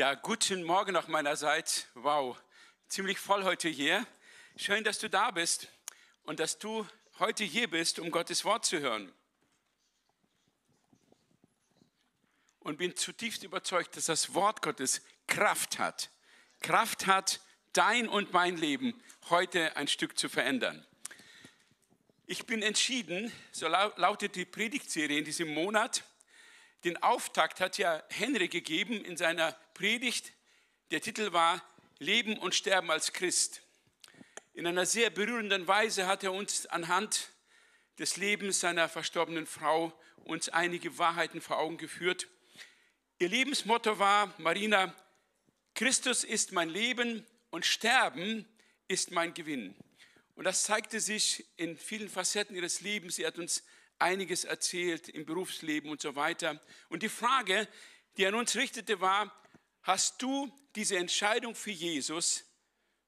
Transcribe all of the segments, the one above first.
Ja, guten Morgen auf meiner Seite. Wow, ziemlich voll heute hier. Schön, dass du da bist und dass du heute hier bist, um Gottes Wort zu hören. Und bin zutiefst überzeugt, dass das Wort Gottes Kraft hat. Kraft hat, dein und mein Leben heute ein Stück zu verändern. Ich bin entschieden, so lautet die Predigtserie in diesem Monat, den Auftakt hat ja Henry gegeben in seiner Predigt. Der Titel war Leben und Sterben als Christ. In einer sehr berührenden Weise hat er uns anhand des Lebens seiner verstorbenen Frau uns einige Wahrheiten vor Augen geführt. Ihr Lebensmotto war, Marina, Christus ist mein Leben und Sterben ist mein Gewinn. Und das zeigte sich in vielen Facetten ihres Lebens. Sie hat uns einiges erzählt im Berufsleben und so weiter. Und die Frage, die an uns richtete, war, hast du diese Entscheidung für Jesus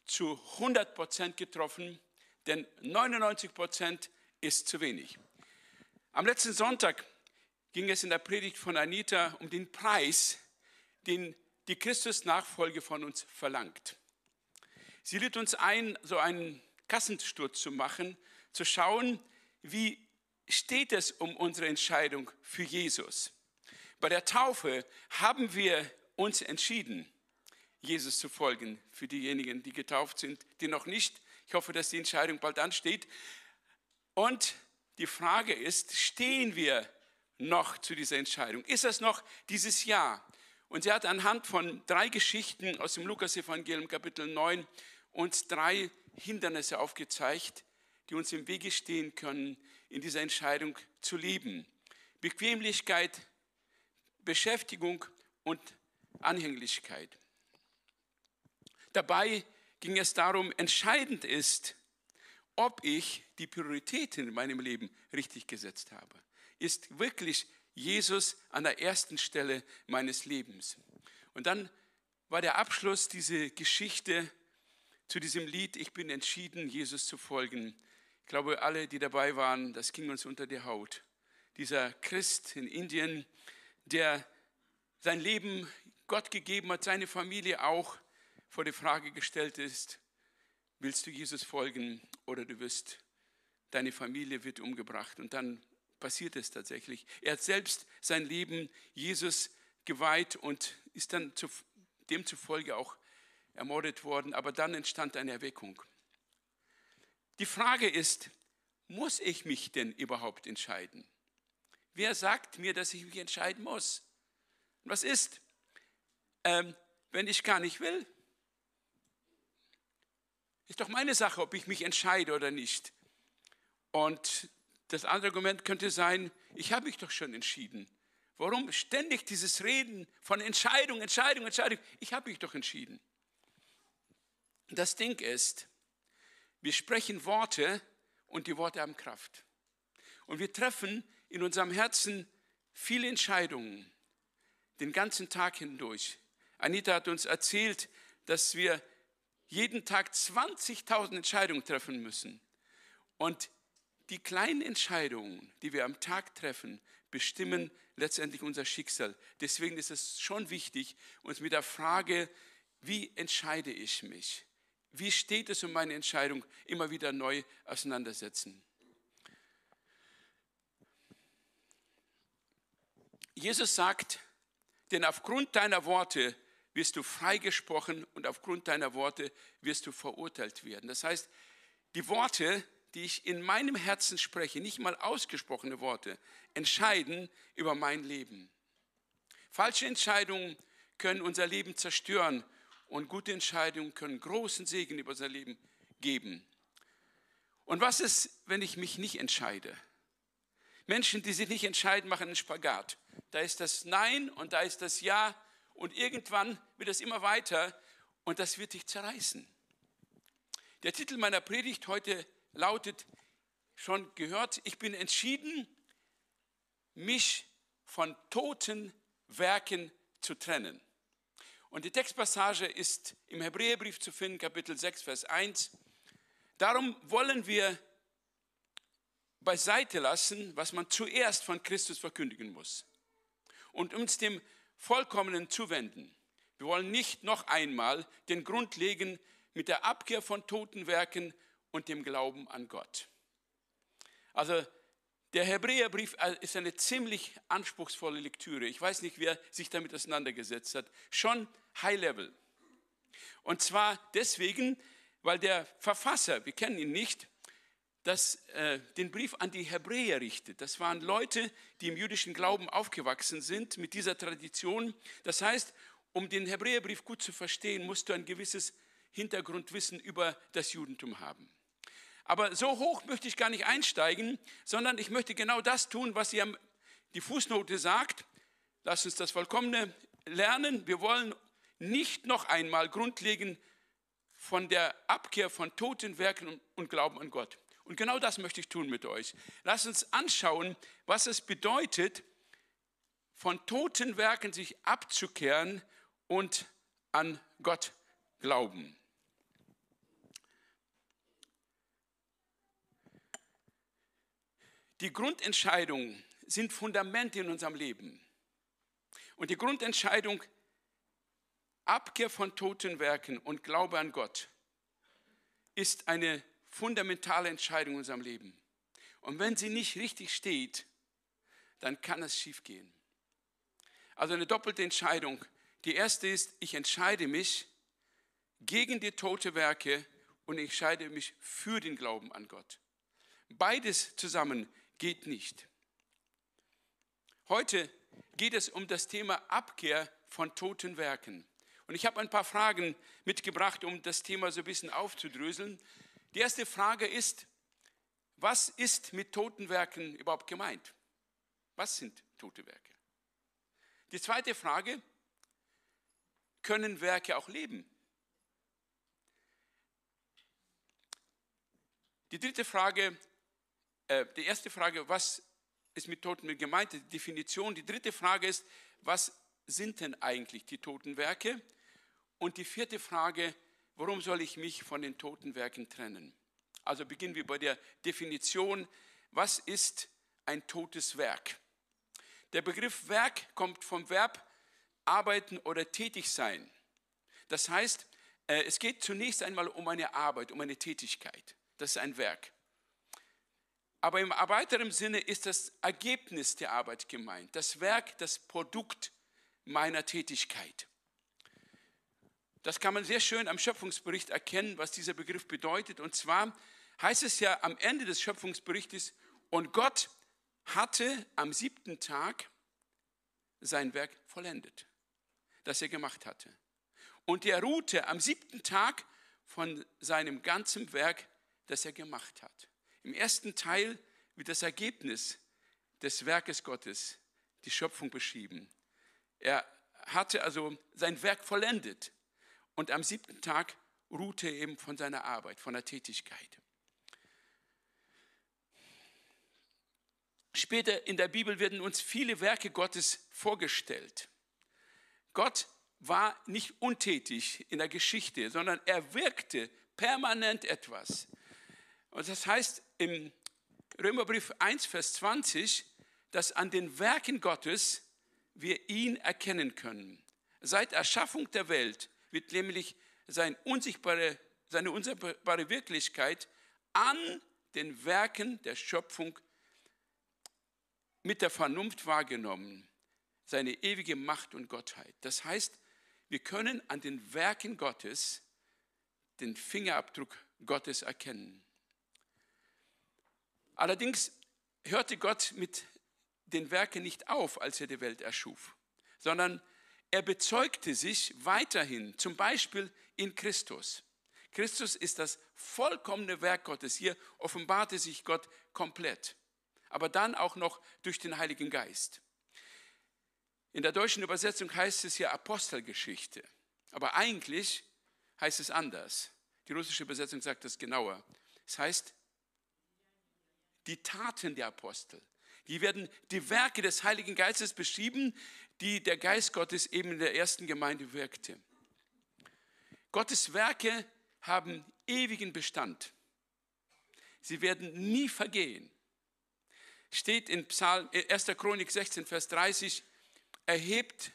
zu 100 Prozent getroffen? Denn 99 Prozent ist zu wenig. Am letzten Sonntag ging es in der Predigt von Anita um den Preis, den die Christus-Nachfolge von uns verlangt. Sie lädt uns ein, so einen Kassensturz zu machen, zu schauen, wie steht es um unsere Entscheidung für Jesus. Bei der Taufe haben wir uns entschieden, Jesus zu folgen. Für diejenigen, die getauft sind, die noch nicht. Ich hoffe, dass die Entscheidung bald ansteht. Und die Frage ist, stehen wir noch zu dieser Entscheidung? Ist das noch dieses Jahr? Und sie hat anhand von drei Geschichten aus dem Lukas-Evangelium Kapitel 9 uns drei Hindernisse aufgezeigt, die uns im Wege stehen können, in dieser Entscheidung zu leben. Bequemlichkeit, Beschäftigung und Anhänglichkeit. Dabei ging es darum, entscheidend ist, ob ich die Prioritäten in meinem Leben richtig gesetzt habe. Ist wirklich Jesus an der ersten Stelle meines Lebens? Und dann war der Abschluss diese Geschichte zu diesem Lied, ich bin entschieden, Jesus zu folgen. Ich glaube, alle, die dabei waren, das ging uns unter die Haut. Dieser Christ in Indien, der sein Leben Gott gegeben hat, seine Familie auch vor die Frage gestellt ist, willst du Jesus folgen oder du wirst, deine Familie wird umgebracht. Und dann passiert es tatsächlich. Er hat selbst sein Leben Jesus geweiht und ist dann demzufolge auch ermordet worden. Aber dann entstand eine Erweckung. Die Frage ist, muss ich mich denn überhaupt entscheiden? Wer sagt mir, dass ich mich entscheiden muss? was ist, ähm, wenn ich gar nicht will? Ist doch meine Sache, ob ich mich entscheide oder nicht. Und das andere Argument könnte sein, ich habe mich doch schon entschieden. Warum ständig dieses Reden von Entscheidung, Entscheidung, Entscheidung? Ich habe mich doch entschieden. Das Ding ist, wir sprechen Worte und die Worte haben Kraft. Und wir treffen in unserem Herzen viele Entscheidungen, den ganzen Tag hindurch. Anita hat uns erzählt, dass wir jeden Tag 20.000 Entscheidungen treffen müssen. Und die kleinen Entscheidungen, die wir am Tag treffen, bestimmen letztendlich unser Schicksal. Deswegen ist es schon wichtig, uns mit der Frage, wie entscheide ich mich? Wie steht es um meine Entscheidung, immer wieder neu auseinandersetzen. Jesus sagt, denn aufgrund deiner Worte wirst du freigesprochen und aufgrund deiner Worte wirst du verurteilt werden. Das heißt, die Worte, die ich in meinem Herzen spreche, nicht mal ausgesprochene Worte, entscheiden über mein Leben. Falsche Entscheidungen können unser Leben zerstören und gute Entscheidungen können großen Segen über unser Leben geben. Und was ist, wenn ich mich nicht entscheide? Menschen, die sich nicht entscheiden, machen einen Spagat. Da ist das Nein und da ist das Ja und irgendwann wird es immer weiter und das wird dich zerreißen. Der Titel meiner Predigt heute lautet, schon gehört, ich bin entschieden, mich von toten Werken zu trennen. Und die Textpassage ist im Hebräerbrief zu finden, Kapitel 6, Vers 1. Darum wollen wir beiseite lassen, was man zuerst von Christus verkündigen muss und uns dem Vollkommenen zuwenden. Wir wollen nicht noch einmal den Grund legen mit der Abkehr von toten Werken und dem Glauben an Gott. Also der Hebräerbrief äh, ist eine ziemlich anspruchsvolle Lektüre. Ich weiß nicht, wer sich damit auseinandergesetzt hat. Schon High Level. Und zwar deswegen, weil der Verfasser, wir kennen ihn nicht, das, äh, den Brief an die Hebräer richtet. Das waren Leute, die im jüdischen Glauben aufgewachsen sind mit dieser Tradition. Das heißt, um den Hebräerbrief gut zu verstehen, musst du ein gewisses Hintergrundwissen über das Judentum haben. Aber so hoch möchte ich gar nicht einsteigen, sondern ich möchte genau das tun, was hier die Fußnote sagt. Lass uns das Vollkommene lernen. Wir wollen nicht noch einmal grundlegen von der Abkehr von toten Werken und Glauben an Gott. Und genau das möchte ich tun mit euch. Lass uns anschauen, was es bedeutet, von toten Werken sich abzukehren und an Gott glauben. Die Grundentscheidungen sind Fundamente in unserem Leben. Und die Grundentscheidung Abkehr von toten Werken und Glaube an Gott ist eine fundamentale Entscheidung in unserem Leben. Und wenn sie nicht richtig steht, dann kann es schiefgehen. Also eine doppelte Entscheidung. Die erste ist, ich entscheide mich gegen die tote Werke und ich entscheide mich für den Glauben an Gott. Beides zusammen geht nicht. Heute geht es um das Thema Abkehr von toten Werken. Und ich habe ein paar Fragen mitgebracht, um das Thema so ein bisschen aufzudröseln. Die erste Frage ist, was ist mit toten Werken überhaupt gemeint? Was sind tote Werke? Die zweite Frage, können Werke auch leben? Die dritte Frage, äh, die erste Frage, was ist mit Toten gemeint? Die Definition. Die dritte Frage ist, was sind denn eigentlich die toten Werke? Und die vierte Frage, warum soll ich mich von den toten Werken trennen? Also beginnen wir bei der Definition. Was ist ein totes Werk? Der Begriff Werk kommt vom Verb arbeiten oder tätig sein. Das heißt, äh, es geht zunächst einmal um eine Arbeit, um eine Tätigkeit. Das ist ein Werk. Aber im weiteren Sinne ist das Ergebnis der Arbeit gemeint, das Werk, das Produkt meiner Tätigkeit. Das kann man sehr schön am Schöpfungsbericht erkennen, was dieser Begriff bedeutet. Und zwar heißt es ja am Ende des Schöpfungsberichtes, und Gott hatte am siebten Tag sein Werk vollendet, das er gemacht hatte. Und er ruhte am siebten Tag von seinem ganzen Werk, das er gemacht hat. Im ersten Teil wird das Ergebnis des Werkes Gottes, die Schöpfung beschrieben. Er hatte also sein Werk vollendet und am siebten Tag ruhte er eben von seiner Arbeit, von der Tätigkeit. Später in der Bibel werden uns viele Werke Gottes vorgestellt. Gott war nicht untätig in der Geschichte, sondern er wirkte permanent etwas. Und das heißt im Römerbrief 1, Vers 20, dass an den Werken Gottes wir ihn erkennen können. Seit Erschaffung der Welt wird nämlich sein unsichtbare, seine unsichtbare Wirklichkeit an den Werken der Schöpfung mit der Vernunft wahrgenommen. Seine ewige Macht und Gottheit. Das heißt, wir können an den Werken Gottes den Fingerabdruck Gottes erkennen. Allerdings hörte Gott mit den Werken nicht auf, als er die Welt erschuf, sondern er bezeugte sich weiterhin, zum Beispiel in Christus. Christus ist das vollkommene Werk Gottes. Hier offenbarte sich Gott komplett, aber dann auch noch durch den Heiligen Geist. In der deutschen Übersetzung heißt es ja Apostelgeschichte, aber eigentlich heißt es anders. Die russische Übersetzung sagt das genauer. Es heißt, die Taten der Apostel. Hier werden die Werke des Heiligen Geistes beschrieben, die der Geist Gottes eben in der ersten Gemeinde wirkte. Gottes Werke haben ewigen Bestand. Sie werden nie vergehen. Steht in Psalm 1. Äh, Chronik 16, Vers 30, erhebt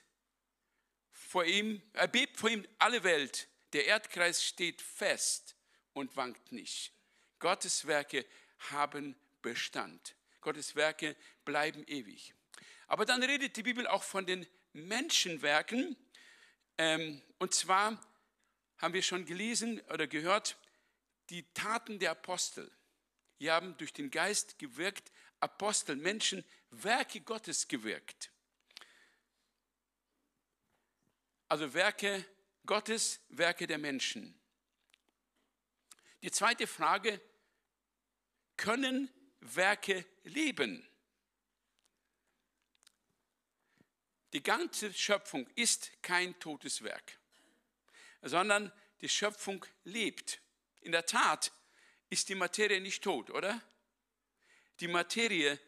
vor ihm, erbebt vor ihm alle Welt. Der Erdkreis steht fest und wankt nicht. Gottes Werke haben Bestand. Gottes Werke bleiben ewig. Aber dann redet die Bibel auch von den Menschenwerken. Ähm, und zwar haben wir schon gelesen oder gehört, die Taten der Apostel. Die haben durch den Geist gewirkt, Apostel, Menschen, Werke Gottes gewirkt. Also Werke Gottes, Werke der Menschen. Die zweite Frage, können Werke leben? Die ganze Schöpfung ist kein totes Werk, sondern die Schöpfung lebt. In der Tat ist die Materie nicht tot, oder? Die Materie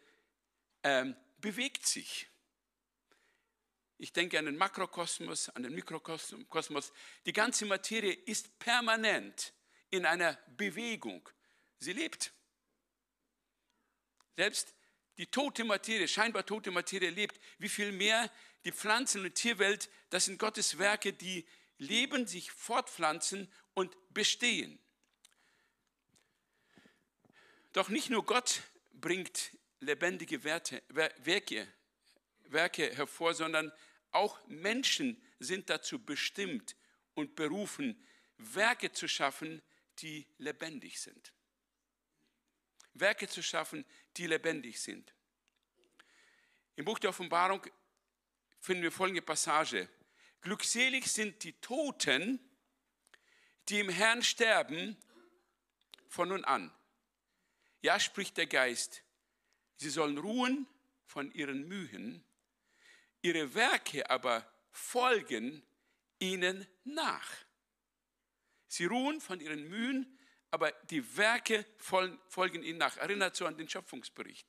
ähm, bewegt sich. Ich denke an den Makrokosmos, an den Mikrokosmos. Die ganze Materie ist permanent in einer Bewegung. Sie lebt. Selbst die tote Materie, scheinbar tote Materie lebt. Wie viel mehr die Pflanzen- und Tierwelt, das sind Gottes Werke, die leben, sich fortpflanzen und bestehen. Doch nicht nur Gott bringt lebendige Werte, Werke, Werke hervor, sondern auch Menschen sind dazu bestimmt und berufen, Werke zu schaffen, die lebendig sind. Werke zu schaffen, die lebendig sind. Im Buch der Offenbarung finden wir folgende Passage. Glückselig sind die Toten, die im Herrn sterben, von nun an. Ja, spricht der Geist, sie sollen ruhen von ihren Mühen, ihre Werke aber folgen ihnen nach. Sie ruhen von ihren Mühen, aber die Werke folgen ihnen nach. Erinnert so an den Schöpfungsbericht.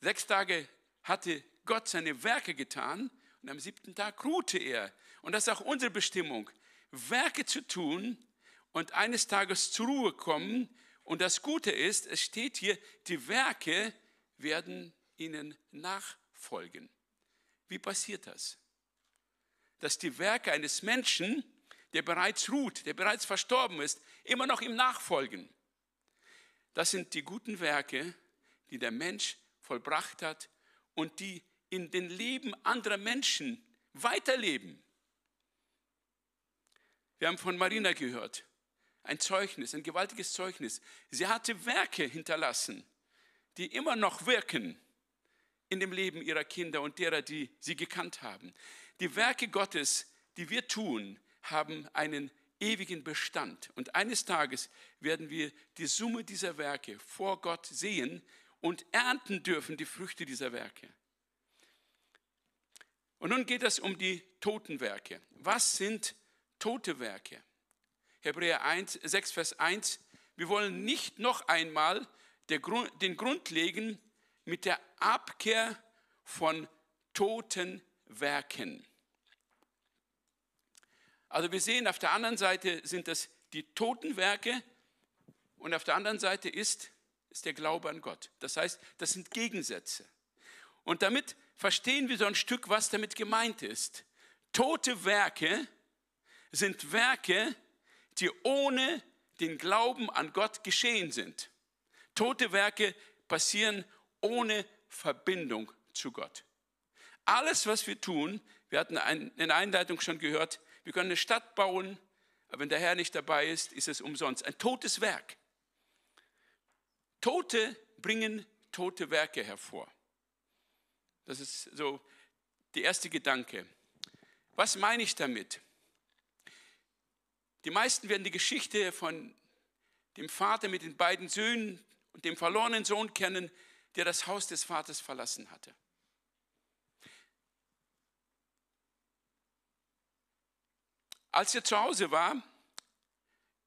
Sechs Tage hatte Gott seine Werke getan und am siebten Tag ruhte er. Und das ist auch unsere Bestimmung, Werke zu tun und eines Tages zur Ruhe kommen. Und das Gute ist, es steht hier, die Werke werden ihnen nachfolgen. Wie passiert das? Dass die Werke eines Menschen, der bereits ruht, der bereits verstorben ist, immer noch ihm nachfolgen. Das sind die guten Werke, die der Mensch vollbracht hat und die in den Leben anderer Menschen weiterleben. Wir haben von Marina gehört, ein Zeugnis, ein gewaltiges Zeugnis. Sie hatte Werke hinterlassen, die immer noch wirken in dem Leben ihrer Kinder und derer, die sie gekannt haben. Die Werke Gottes, die wir tun, haben einen ewigen Bestand. Und eines Tages werden wir die Summe dieser Werke vor Gott sehen und ernten dürfen die Früchte dieser Werke. Und nun geht es um die toten Werke. Was sind tote Werke? Hebräer 1, 6, Vers 1. Wir wollen nicht noch einmal den Grund legen, mit der Abkehr von toten Werken. Also wir sehen, auf der anderen Seite sind das die toten Werke und auf der anderen Seite ist, ist der Glaube an Gott. Das heißt, das sind Gegensätze. Und damit verstehen wir so ein Stück, was damit gemeint ist. Tote Werke sind Werke, die ohne den Glauben an Gott geschehen sind. Tote Werke passieren ohne Verbindung zu Gott. Alles, was wir tun, wir hatten in der Einleitung schon gehört, wir können eine Stadt bauen, aber wenn der Herr nicht dabei ist, ist es umsonst. Ein totes Werk. Tote bringen tote Werke hervor. Das ist so der erste Gedanke. Was meine ich damit? Die meisten werden die Geschichte von dem Vater mit den beiden Söhnen und dem verlorenen Sohn kennen, der das Haus des Vaters verlassen hatte. Als er zu Hause war,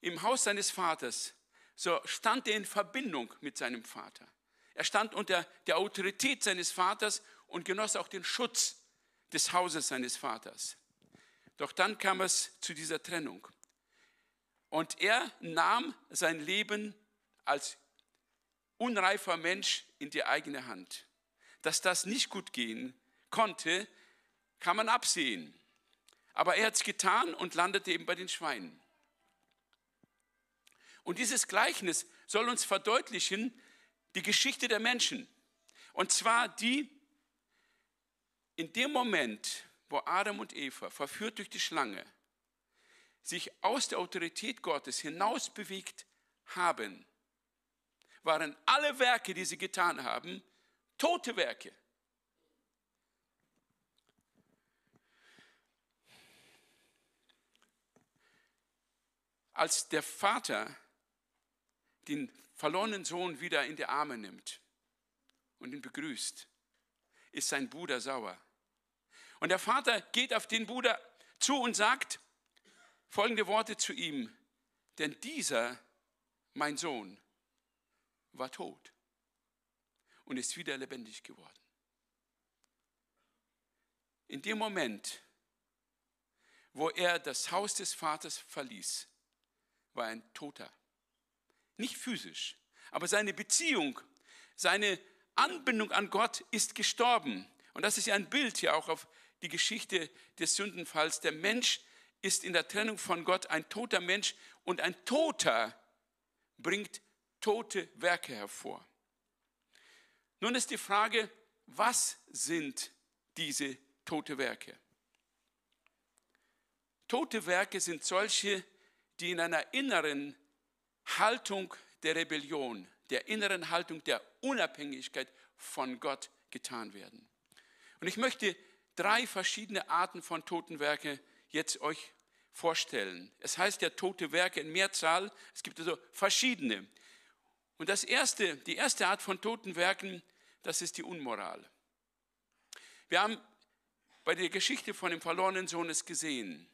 im Haus seines Vaters, so stand er in Verbindung mit seinem Vater. Er stand unter der Autorität seines Vaters und genoss auch den Schutz des Hauses seines Vaters. Doch dann kam es zu dieser Trennung. Und er nahm sein Leben als unreifer Mensch in die eigene Hand. Dass das nicht gut gehen konnte, kann man absehen. Aber er hat es getan und landete eben bei den Schweinen. Und dieses Gleichnis soll uns verdeutlichen die Geschichte der Menschen. Und zwar die, in dem Moment, wo Adam und Eva, verführt durch die Schlange, sich aus der Autorität Gottes hinaus bewegt haben, waren alle Werke, die sie getan haben, tote Werke. Als der Vater den verlorenen Sohn wieder in die Arme nimmt und ihn begrüßt, ist sein Bruder sauer. Und der Vater geht auf den Bruder zu und sagt folgende Worte zu ihm, denn dieser, mein Sohn, war tot und ist wieder lebendig geworden. In dem Moment, wo er das Haus des Vaters verließ, war ein Toter. Nicht physisch, aber seine Beziehung, seine Anbindung an Gott ist gestorben. Und das ist ja ein Bild hier auch auf die Geschichte des Sündenfalls. Der Mensch ist in der Trennung von Gott ein toter Mensch und ein Toter bringt tote Werke hervor. Nun ist die Frage, was sind diese tote Werke? Tote Werke sind solche, die in einer inneren Haltung der Rebellion, der inneren Haltung der Unabhängigkeit von Gott getan werden. Und ich möchte drei verschiedene Arten von toten Werke jetzt euch vorstellen. Es heißt ja tote Werke in Mehrzahl. Es gibt also verschiedene. Und das erste, die erste Art von toten Werken, das ist die Unmoral. Wir haben bei der Geschichte von dem verlorenen Sohn es gesehen.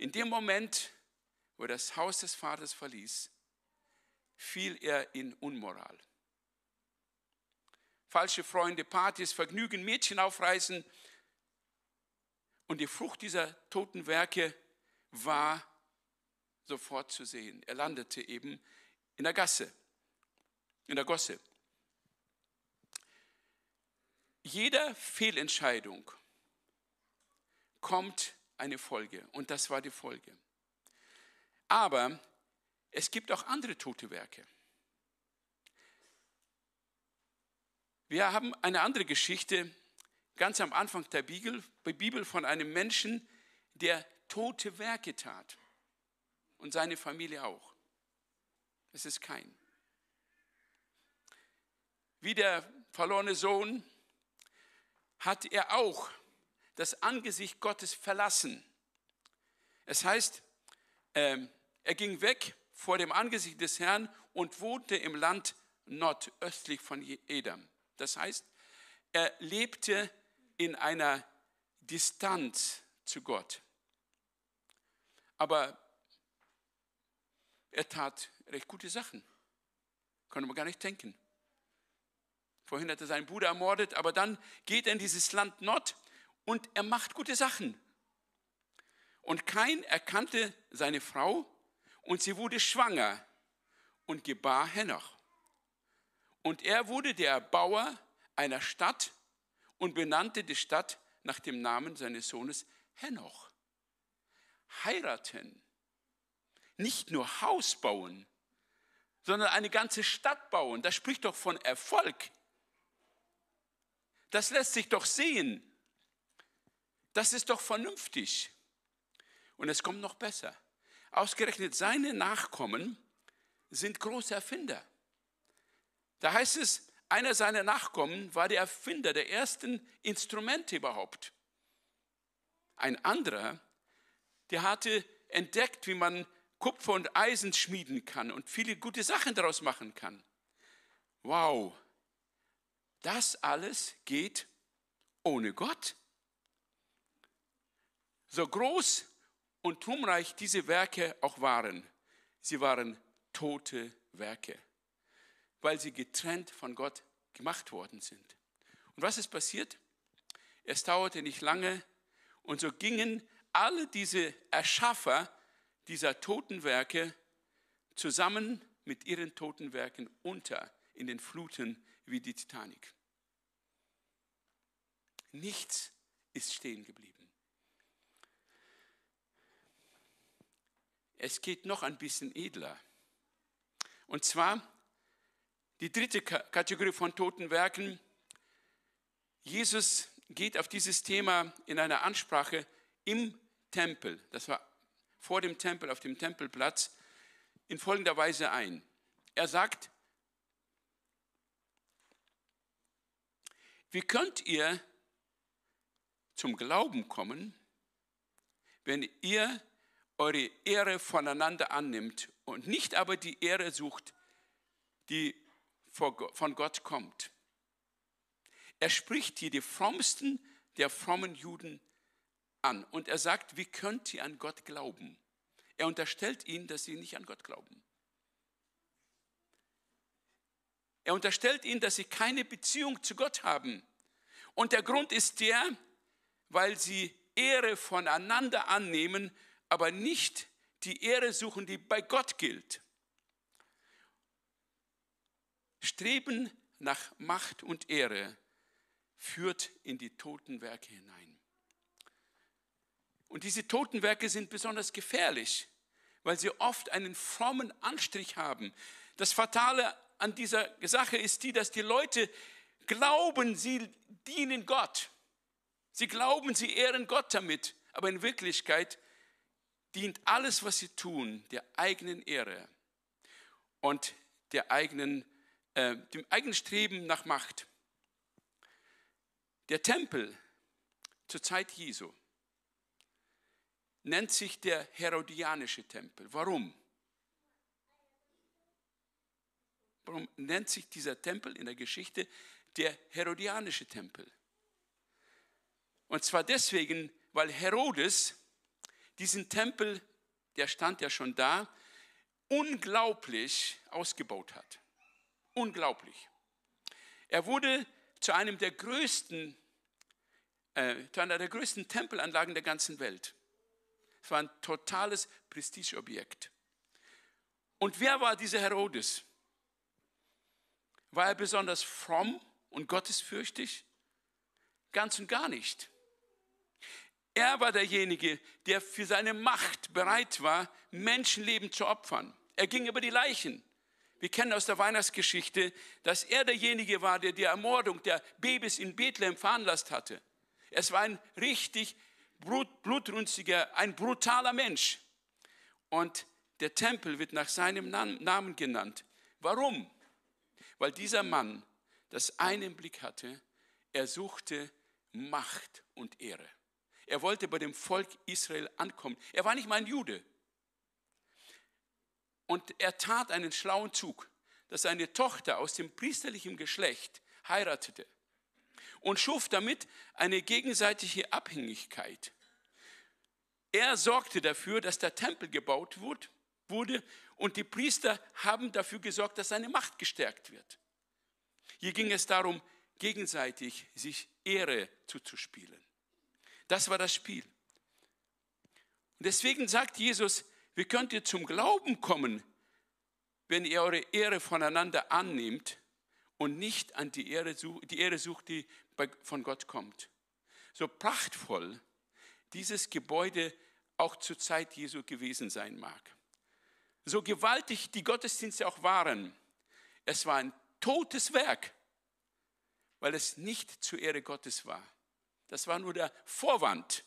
In dem Moment, wo er das Haus des Vaters verließ, fiel er in Unmoral. Falsche Freunde, Partys, Vergnügen, Mädchen aufreißen. Und die Frucht dieser toten Werke war sofort zu sehen. Er landete eben in der Gasse, in der Gosse. Jeder Fehlentscheidung kommt eine Folge und das war die Folge. Aber es gibt auch andere tote Werke. Wir haben eine andere Geschichte ganz am Anfang der Bibel, von einem Menschen, der tote Werke tat und seine Familie auch. Es ist kein. Wie der verlorene Sohn hat er auch das Angesicht Gottes verlassen. Es heißt, ähm, er ging weg vor dem Angesicht des Herrn und wohnte im Land nordöstlich von Edam. Das heißt, er lebte in einer Distanz zu Gott. Aber er tat recht gute Sachen. Konnte man gar nicht denken. Vorhin hat er seinen Bruder ermordet, aber dann geht er in dieses Land Nord und er macht gute Sachen. Und Kain erkannte seine Frau und sie wurde schwanger und gebar Henoch. Und er wurde der Bauer einer Stadt und benannte die Stadt nach dem Namen seines Sohnes Henoch. Heiraten, nicht nur Haus bauen, sondern eine ganze Stadt bauen. Das spricht doch von Erfolg. Das lässt sich doch sehen. Das ist doch vernünftig. Und es kommt noch besser. Ausgerechnet seine Nachkommen sind große Erfinder. Da heißt es, einer seiner Nachkommen war der Erfinder der ersten Instrumente überhaupt. Ein anderer, der hatte entdeckt, wie man Kupfer und Eisen schmieden kann und viele gute Sachen daraus machen kann. Wow, das alles geht ohne Gott. So groß und ruhmreich diese Werke auch waren. Sie waren tote Werke, weil sie getrennt von Gott gemacht worden sind. Und was ist passiert? Es dauerte nicht lange und so gingen alle diese Erschaffer dieser toten Werke zusammen mit ihren toten Werken unter in den Fluten wie die Titanic. Nichts ist stehen geblieben. Es geht noch ein bisschen edler. Und zwar die dritte Kategorie von toten Werken. Jesus geht auf dieses Thema in einer Ansprache im Tempel, das war vor dem Tempel, auf dem Tempelplatz, in folgender Weise ein. Er sagt, wie könnt ihr zum Glauben kommen, wenn ihr eure Ehre voneinander annimmt und nicht aber die Ehre sucht, die von Gott kommt. Er spricht hier die frommsten der frommen Juden an und er sagt, wie könnt ihr an Gott glauben? Er unterstellt ihnen, dass sie nicht an Gott glauben. Er unterstellt ihnen, dass sie keine Beziehung zu Gott haben. Und der Grund ist der, weil sie Ehre voneinander annehmen aber nicht die Ehre suchen, die bei Gott gilt. Streben nach Macht und Ehre führt in die toten Werke hinein. Und diese toten Werke sind besonders gefährlich, weil sie oft einen frommen Anstrich haben. Das Fatale an dieser Sache ist die, dass die Leute glauben, sie dienen Gott. Sie glauben, sie ehren Gott damit, aber in Wirklichkeit dient alles, was sie tun, der eigenen Ehre und der eigenen, äh, dem eigenen Streben nach Macht. Der Tempel zur Zeit Jesu nennt sich der Herodianische Tempel. Warum? Warum nennt sich dieser Tempel in der Geschichte der Herodianische Tempel? Und zwar deswegen, weil Herodes diesen Tempel, der stand ja schon da, unglaublich ausgebaut hat. Unglaublich. Er wurde zu einem der größten, äh, zu einer der größten Tempelanlagen der ganzen Welt. Es war ein totales Prestigeobjekt. Und wer war dieser Herodes? War er besonders fromm und gottesfürchtig? Ganz und gar nicht. Er war derjenige, der für seine Macht bereit war, Menschenleben zu opfern. Er ging über die Leichen. Wir kennen aus der Weihnachtsgeschichte, dass er derjenige war, der die Ermordung der Babys in Bethlehem veranlasst hatte. Es war ein richtig blutrünstiger, ein brutaler Mensch. Und der Tempel wird nach seinem Namen genannt. Warum? Weil dieser Mann das einen Blick hatte, er suchte Macht und Ehre. Er wollte bei dem Volk Israel ankommen. Er war nicht mal ein Jude. Und er tat einen schlauen Zug, dass seine Tochter aus dem priesterlichen Geschlecht heiratete und schuf damit eine gegenseitige Abhängigkeit. Er sorgte dafür, dass der Tempel gebaut wurde und die Priester haben dafür gesorgt, dass seine Macht gestärkt wird. Hier ging es darum, gegenseitig sich Ehre zuzuspielen. Das war das Spiel. Und deswegen sagt Jesus, wie könnt ihr zum Glauben kommen, wenn ihr eure Ehre voneinander annehmt und nicht an die Ehre, die Ehre sucht, die von Gott kommt. So prachtvoll dieses Gebäude auch zur Zeit Jesu gewesen sein mag. So gewaltig die Gottesdienste auch waren, es war ein totes Werk, weil es nicht zur Ehre Gottes war. Das war nur der Vorwand,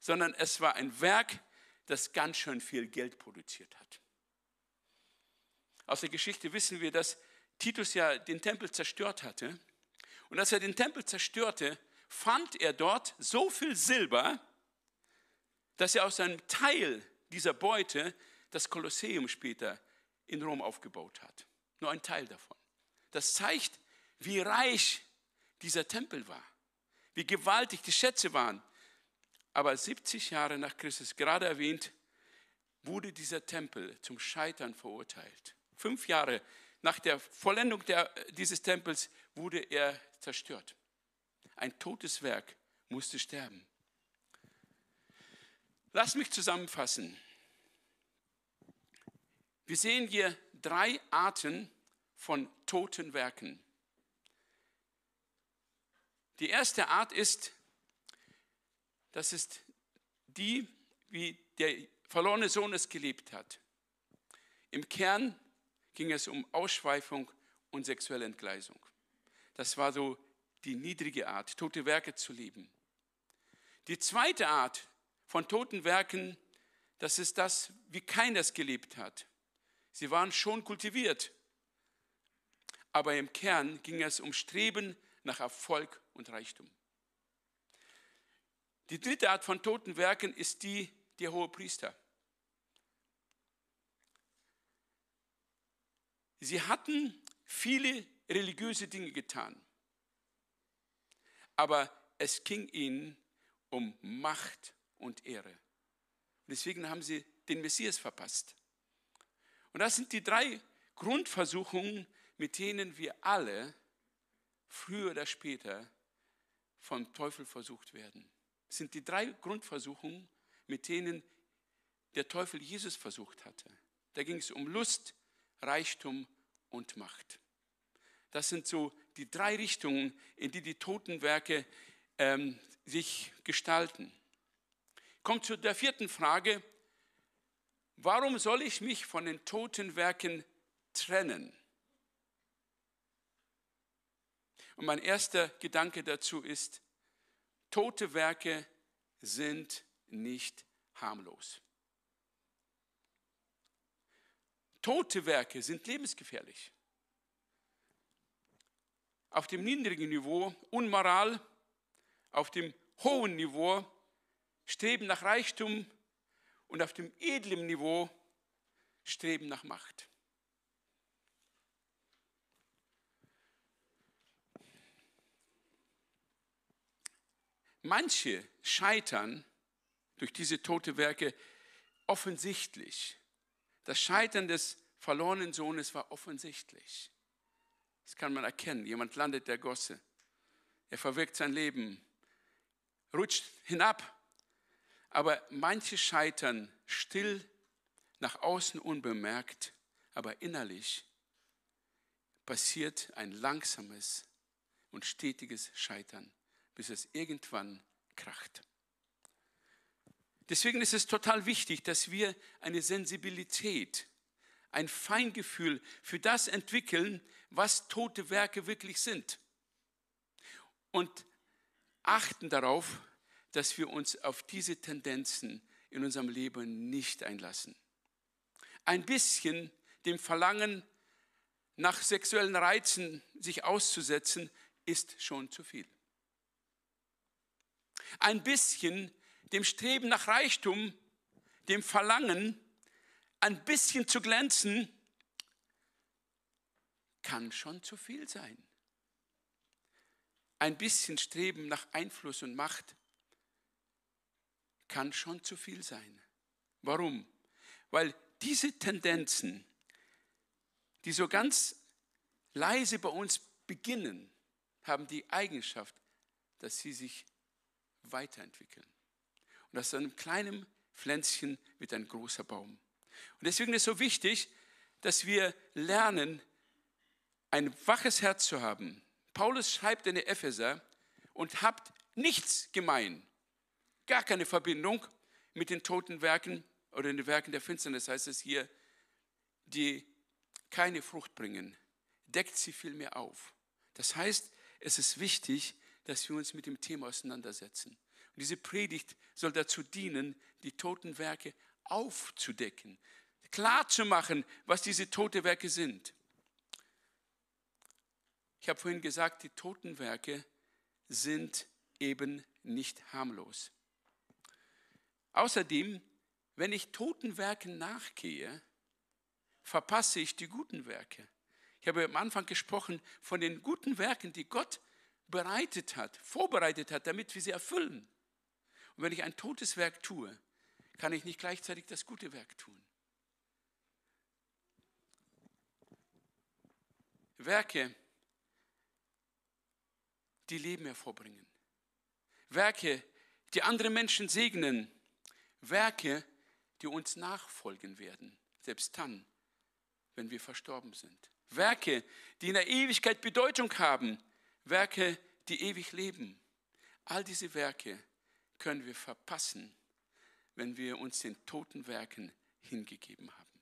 sondern es war ein Werk, das ganz schön viel Geld produziert hat. Aus der Geschichte wissen wir, dass Titus ja den Tempel zerstört hatte. Und als er den Tempel zerstörte, fand er dort so viel Silber, dass er aus einem Teil dieser Beute das Kolosseum später in Rom aufgebaut hat. Nur ein Teil davon. Das zeigt, wie reich dieser Tempel war wie gewaltig die Schätze waren. Aber 70 Jahre nach Christus, gerade erwähnt, wurde dieser Tempel zum Scheitern verurteilt. Fünf Jahre nach der Vollendung der, dieses Tempels wurde er zerstört. Ein totes Werk musste sterben. Lass mich zusammenfassen. Wir sehen hier drei Arten von toten Werken. Die erste Art ist, das ist die, wie der verlorene Sohn es gelebt hat. Im Kern ging es um Ausschweifung und sexuelle Entgleisung. Das war so die niedrige Art, tote Werke zu lieben. Die zweite Art von toten Werken, das ist das, wie keiner es gelebt hat. Sie waren schon kultiviert, aber im Kern ging es um Streben nach Erfolg und Reichtum. Die dritte Art von toten Werken ist die der hohe Priester. Sie hatten viele religiöse Dinge getan, aber es ging ihnen um Macht und Ehre. deswegen haben sie den Messias verpasst. Und das sind die drei Grundversuchungen, mit denen wir alle früher oder später vom Teufel versucht werden. Das sind die drei Grundversuchungen, mit denen der Teufel Jesus versucht hatte. Da ging es um Lust, Reichtum und Macht. Das sind so die drei Richtungen, in die die Totenwerke ähm, sich gestalten. Kommt zu der vierten Frage. Warum soll ich mich von den Totenwerken trennen? Und mein erster Gedanke dazu ist, tote Werke sind nicht harmlos. Tote Werke sind lebensgefährlich. Auf dem niedrigen Niveau Unmoral, auf dem hohen Niveau Streben nach Reichtum und auf dem edlen Niveau Streben nach Macht. Manche scheitern durch diese tote Werke offensichtlich. Das Scheitern des verlorenen Sohnes war offensichtlich. Das kann man erkennen. Jemand landet der Gosse. Er verwirkt sein Leben, rutscht hinab. Aber manche scheitern still, nach außen unbemerkt, aber innerlich passiert ein langsames und stetiges Scheitern, bis es irgendwann kracht. Deswegen ist es total wichtig, dass wir eine Sensibilität, ein Feingefühl für das entwickeln, was tote Werke wirklich sind. Und achten darauf, dass wir uns auf diese Tendenzen in unserem Leben nicht einlassen. Ein bisschen dem Verlangen nach sexuellen Reizen sich auszusetzen, ist schon zu viel. Ein bisschen dem Streben nach Reichtum, dem Verlangen, ein bisschen zu glänzen, kann schon zu viel sein. Ein bisschen Streben nach Einfluss und Macht kann schon zu viel sein. Warum? Weil diese Tendenzen, die so ganz leise bei uns beginnen, haben die Eigenschaft, dass sie sich weiterentwickeln. Und aus einem kleinen Pflänzchen wird ein großer Baum. Und deswegen ist es so wichtig, dass wir lernen, ein waches Herz zu haben. Paulus schreibt in der Epheser, und habt nichts gemein, gar keine Verbindung mit den toten Werken oder den Werken der Finsternis, heißt es hier, die keine Frucht bringen. Deckt sie vielmehr auf. Das heißt, es ist wichtig, dass wir uns mit dem Thema auseinandersetzen. Und diese Predigt soll dazu dienen, die toten Werke aufzudecken, klar zu machen, was diese toten Werke sind. Ich habe vorhin gesagt, die toten Werke sind eben nicht harmlos. Außerdem, wenn ich toten Werken nachgehe, verpasse ich die guten Werke. Ich habe am Anfang gesprochen von den guten Werken, die Gott bereitet hat, vorbereitet hat, damit wir sie erfüllen. Und wenn ich ein totes Werk tue, kann ich nicht gleichzeitig das gute Werk tun. Werke, die Leben hervorbringen. Werke, die andere Menschen segnen. Werke, die uns nachfolgen werden, selbst dann, wenn wir verstorben sind. Werke, die in der Ewigkeit Bedeutung haben. Werke, die ewig leben. All diese Werke können wir verpassen, wenn wir uns den toten Werken hingegeben haben.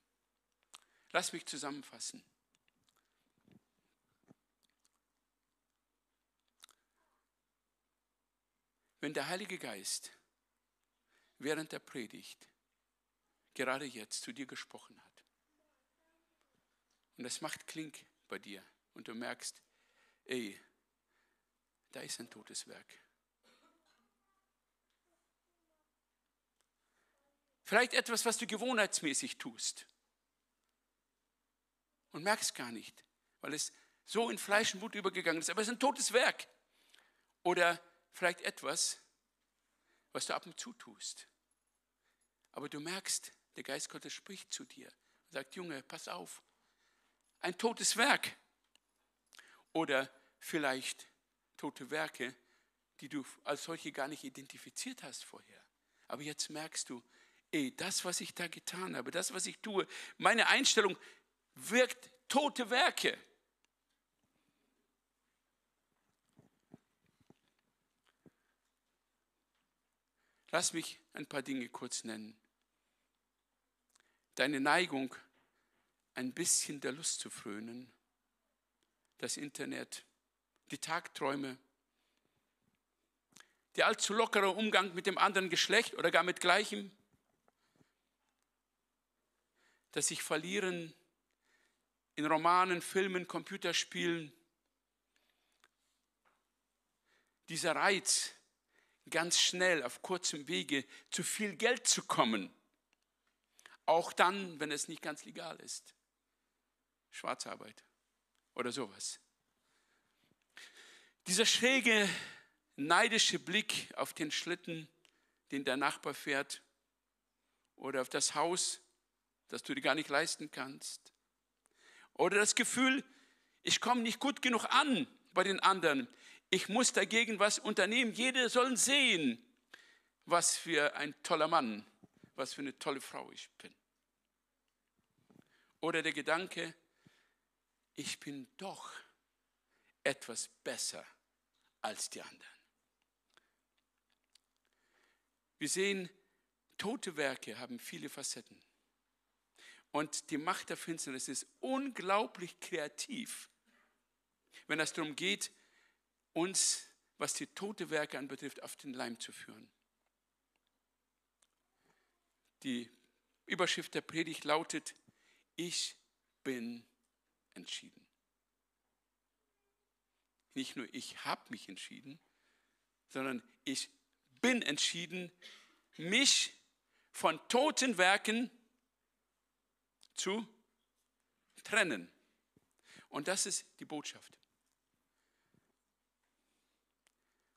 Lass mich zusammenfassen. Wenn der Heilige Geist während der Predigt gerade jetzt zu dir gesprochen hat und es macht Klink bei dir und du merkst, ey, da ist ein totes Werk. Vielleicht etwas, was du gewohnheitsmäßig tust und merkst gar nicht, weil es so in Fleisch und Blut übergegangen ist, aber es ist ein totes Werk. Oder vielleicht etwas, was du ab und zu tust. Aber du merkst, der Geist Gottes spricht zu dir und sagt, Junge, pass auf, ein totes Werk. Oder vielleicht tote Werke, die du als solche gar nicht identifiziert hast vorher. Aber jetzt merkst du, ey, das, was ich da getan habe, das, was ich tue, meine Einstellung wirkt tote Werke. Lass mich ein paar Dinge kurz nennen. Deine Neigung, ein bisschen der Lust zu frönen, das Internet, die Tagträume, der allzu lockere Umgang mit dem anderen Geschlecht oder gar mit gleichem, das sich verlieren in Romanen, Filmen, Computerspielen, dieser Reiz, ganz schnell auf kurzem Wege zu viel Geld zu kommen. Auch dann, wenn es nicht ganz legal ist. Schwarzarbeit oder sowas. Dieser schräge, neidische Blick auf den Schlitten, den der Nachbar fährt, oder auf das Haus, das du dir gar nicht leisten kannst. Oder das Gefühl, ich komme nicht gut genug an bei den anderen ich muss dagegen was unternehmen. Jeder soll sehen, was für ein toller Mann, was für eine tolle Frau ich bin. Oder der Gedanke, ich bin doch etwas besser als die anderen. Wir sehen, tote Werke haben viele Facetten. Und die Macht der Finsternis ist unglaublich kreativ, wenn es darum geht, uns, was die tote Werke anbetrifft, auf den Leim zu führen. Die Überschrift der Predigt lautet, ich bin entschieden. Nicht nur ich habe mich entschieden, sondern ich bin entschieden, mich von toten Werken zu trennen. Und das ist die Botschaft.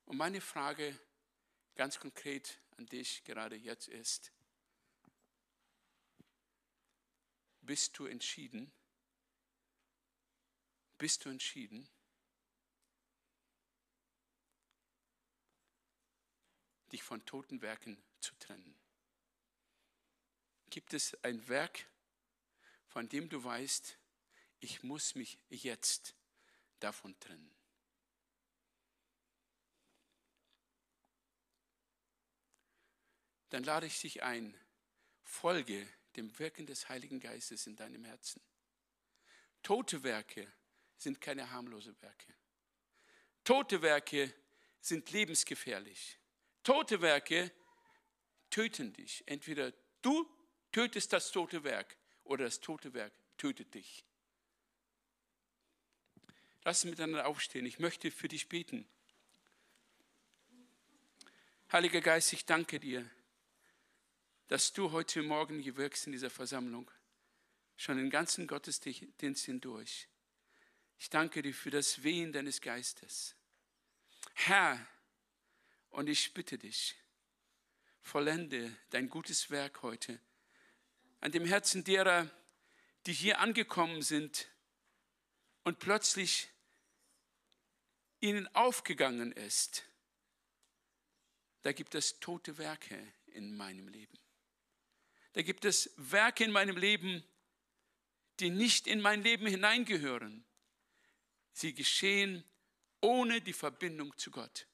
Und meine Frage ganz konkret an dich gerade jetzt ist, bist du entschieden? Bist du entschieden? Dich von toten Werken zu trennen? Gibt es ein Werk, von dem du weißt, ich muss mich jetzt davon trennen? dann lade ich dich ein, folge dem Wirken des Heiligen Geistes in deinem Herzen. Tote Werke sind keine harmlose Werke. Tote Werke sind lebensgefährlich. Tote Werke töten dich. Entweder du tötest das tote Werk oder das tote Werk tötet dich. Lass uns miteinander aufstehen. Ich möchte für dich beten. Heiliger Geist, ich danke dir dass du heute Morgen hier wirkst in dieser Versammlung, schon den ganzen Gottesdienst hindurch. Ich danke dir für das Wehen deines Geistes. Herr, und ich bitte dich, vollende dein gutes Werk heute an dem Herzen derer, die hier angekommen sind und plötzlich ihnen aufgegangen ist, da gibt es tote Werke in meinem Leben. Da gibt es Werke in meinem Leben, die nicht in mein Leben hineingehören. Sie geschehen ohne die Verbindung zu Gott.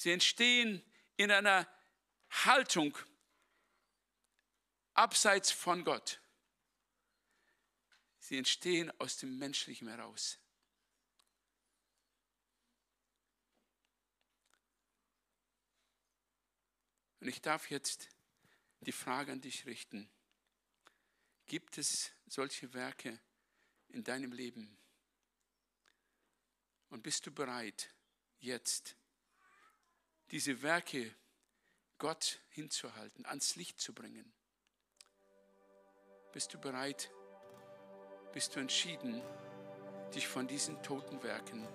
Sie entstehen in einer Haltung abseits von Gott. Sie entstehen aus dem Menschlichen heraus. Und ich darf jetzt die Frage an dich richten. Gibt es solche Werke in deinem Leben? Und bist du bereit, jetzt diese Werke Gott hinzuhalten, ans Licht zu bringen? Bist du bereit, bist du entschieden, dich von diesen toten Werken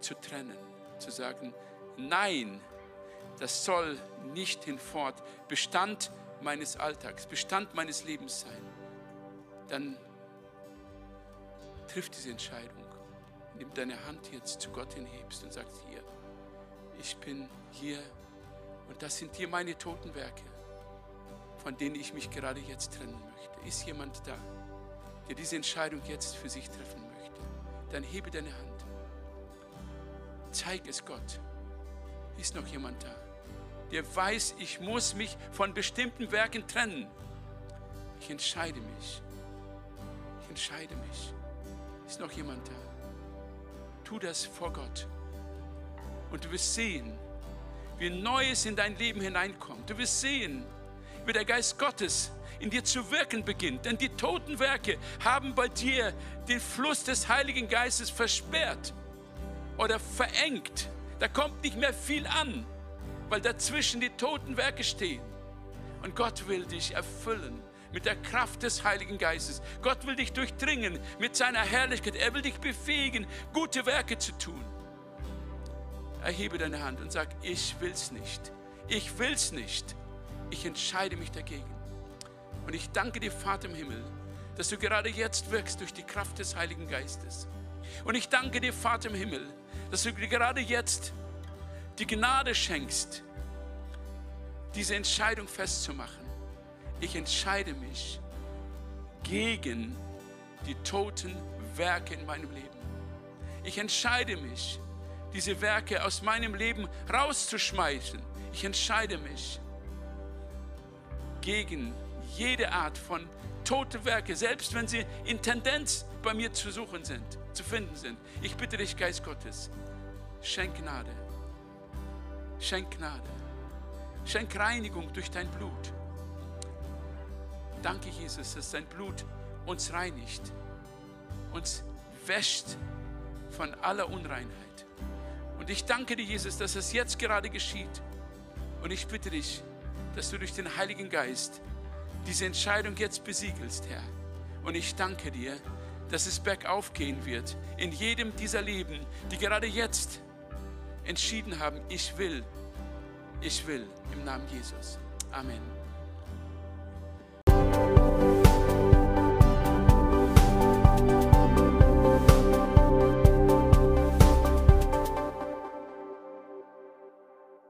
zu trennen, zu sagen, nein, das soll nicht hinfort Bestand meines Alltags, Bestand meines Lebens sein, dann triff diese Entscheidung, du deine Hand jetzt zu Gott hinhebst und sagst, hier, ich bin hier und das sind hier meine toten Werke, von denen ich mich gerade jetzt trennen möchte. Ist jemand da, der diese Entscheidung jetzt für sich treffen möchte? Dann hebe deine Hand. Zeig es Gott. Ist noch jemand da? der weiß, ich muss mich von bestimmten Werken trennen. Ich entscheide mich. Ich entscheide mich. Ist noch jemand da? Tu das vor Gott. Und du wirst sehen, wie Neues in dein Leben hineinkommt. Du wirst sehen, wie der Geist Gottes in dir zu wirken beginnt. Denn die toten Werke haben bei dir den Fluss des Heiligen Geistes versperrt oder verengt. Da kommt nicht mehr viel an weil dazwischen die toten Werke stehen. Und Gott will dich erfüllen mit der Kraft des Heiligen Geistes. Gott will dich durchdringen mit seiner Herrlichkeit. Er will dich befähigen, gute Werke zu tun. Erhebe deine Hand und sag, ich will's nicht. Ich will's nicht. Ich entscheide mich dagegen. Und ich danke dir, Vater im Himmel, dass du gerade jetzt wirkst durch die Kraft des Heiligen Geistes. Und ich danke dir, Vater im Himmel, dass du gerade jetzt die Gnade schenkst, diese Entscheidung festzumachen. Ich entscheide mich gegen die toten Werke in meinem Leben. Ich entscheide mich, diese Werke aus meinem Leben rauszuschmeißen. Ich entscheide mich gegen jede Art von tote Werke, selbst wenn sie in Tendenz bei mir zu suchen sind, zu finden sind. Ich bitte dich, Geist Gottes, schenk Gnade. Schenk Gnade. Schenk Reinigung durch dein Blut. Danke, Jesus, dass dein Blut uns reinigt, uns wäscht von aller Unreinheit. Und ich danke dir, Jesus, dass es jetzt gerade geschieht. Und ich bitte dich, dass du durch den Heiligen Geist diese Entscheidung jetzt besiegelst, Herr. Und ich danke dir, dass es bergauf gehen wird in jedem dieser Leben, die gerade jetzt entschieden haben, ich will, ich will im Namen Jesus. Amen.